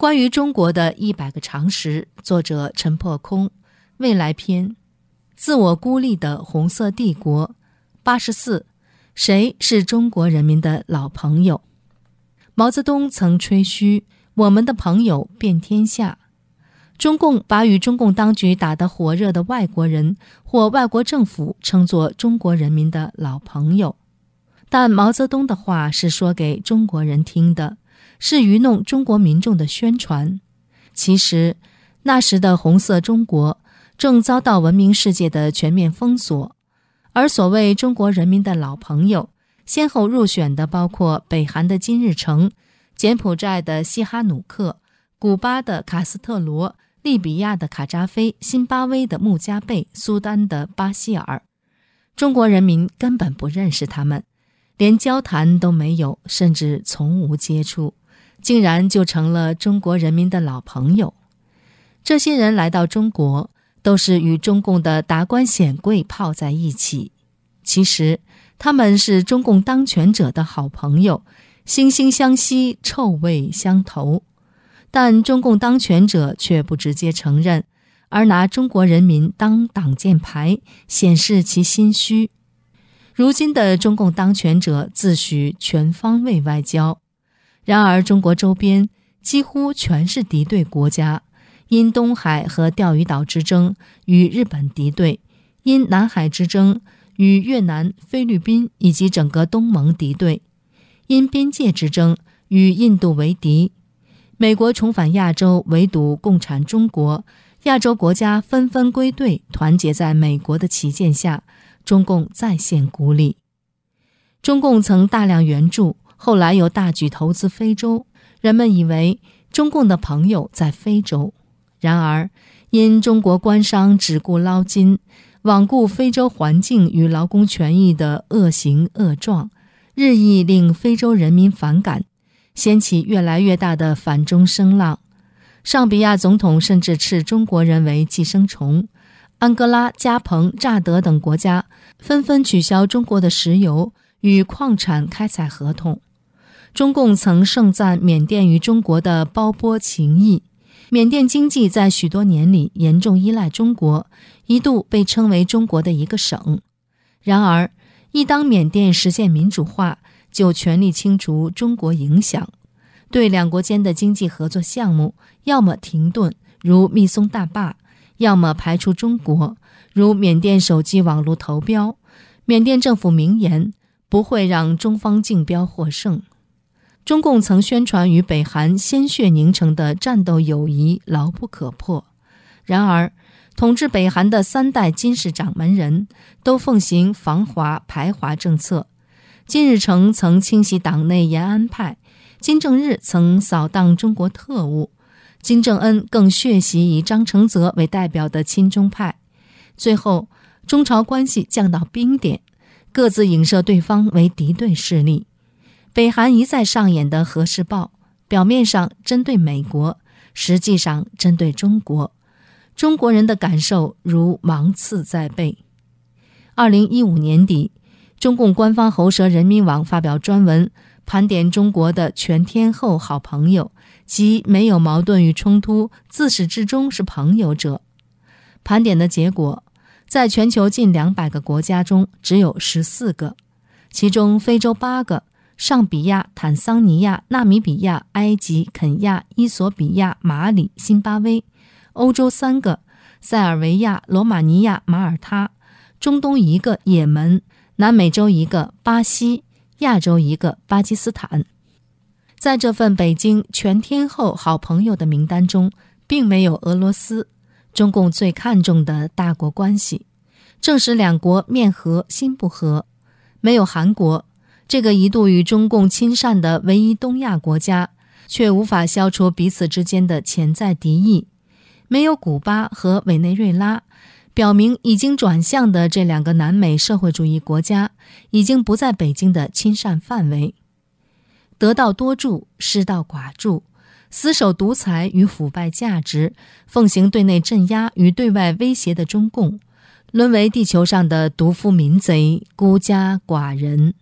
关于中国的一百个常识，作者陈破空，未来篇，自我孤立的红色帝国，八十四，谁是中国人民的老朋友？毛泽东曾吹嘘我们的朋友遍天下。中共把与中共当局打得火热的外国人或外国政府称作中国人民的老朋友，但毛泽东的话是说给中国人听的。是愚弄中国民众的宣传。其实，那时的红色中国正遭到文明世界的全面封锁，而所谓中国人民的老朋友，先后入选的包括北韩的金日成、柬埔寨的西哈努克、古巴的卡斯特罗、利比亚的卡扎菲、新巴威的穆加贝、苏丹的巴希尔。中国人民根本不认识他们，连交谈都没有，甚至从无接触。竟然就成了中国人民的老朋友。这些人来到中国，都是与中共的达官显贵泡在一起。其实他们是中共当权者的好朋友，惺惺相惜，臭味相投。但中共当权者却不直接承认，而拿中国人民当挡箭牌，显示其心虚。如今的中共当权者自诩全方位外交。然而，中国周边几乎全是敌对国家，因东海和钓鱼岛之争与日本敌对，因南海之争与越南、菲律宾以及整个东盟敌对，因边界之争与印度为敌。美国重返亚洲，围堵共产中国，亚洲国家纷纷归队，团结在美国的旗舰下，中共再现孤立。中共曾大量援助。后来又大举投资非洲，人们以为中共的朋友在非洲。然而，因中国官商只顾捞金，罔顾非洲环境与劳工权益的恶行恶状，日益令非洲人民反感，掀起越来越大的反中声浪。上比亚总统甚至斥中国人为寄生虫。安哥拉、加蓬、乍得等国家纷纷取消中国的石油与矿产开采合同。中共曾盛赞缅甸与中国的包波情谊，缅甸经济在许多年里严重依赖中国，一度被称为中国的一个省。然而，一当缅甸实现民主化，就全力清除中国影响，对两国间的经济合作项目要么停顿，如密松大坝；要么排除中国，如缅甸手机网络投标。缅甸政府明言不会让中方竞标获胜。中共曾宣传与北韩鲜血凝成的战斗友谊牢不可破，然而，统治北韩的三代金氏掌门人都奉行防华排华政策。金日成曾清洗党内延安派，金正日曾扫荡中国特务，金正恩更血洗以张承泽为代表的亲中派。最后，中朝关系降到冰点，各自影射对方为敌对势力。北韩一再上演的核试爆，表面上针对美国，实际上针对中国。中国人的感受如芒刺在背。二零一五年底，中共官方喉舌人民网发表专文，盘点中国的全天候好朋友即没有矛盾与冲突、自始至终是朋友者。盘点的结果，在全球近两百个国家中，只有十四个，其中非洲八个。上比亚、坦桑尼亚、纳米比亚、埃及、肯亚、伊索比亚、马里、辛巴威；欧洲三个：塞尔维亚、罗马尼亚、马耳他；中东一个：也门；南美洲一个：巴西；亚洲一个：巴基斯坦。在这份北京全天候好朋友的名单中，并没有俄罗斯，中共最看重的大国关系，正使两国面和心不和；没有韩国。这个一度与中共亲善的唯一东亚国家，却无法消除彼此之间的潜在敌意。没有古巴和委内瑞拉，表明已经转向的这两个南美社会主义国家，已经不在北京的亲善范围。得道多助，失道寡助，死守独裁与腐败价值，奉行对内镇压与对外威胁的中共，沦为地球上的独夫民贼、孤家寡人。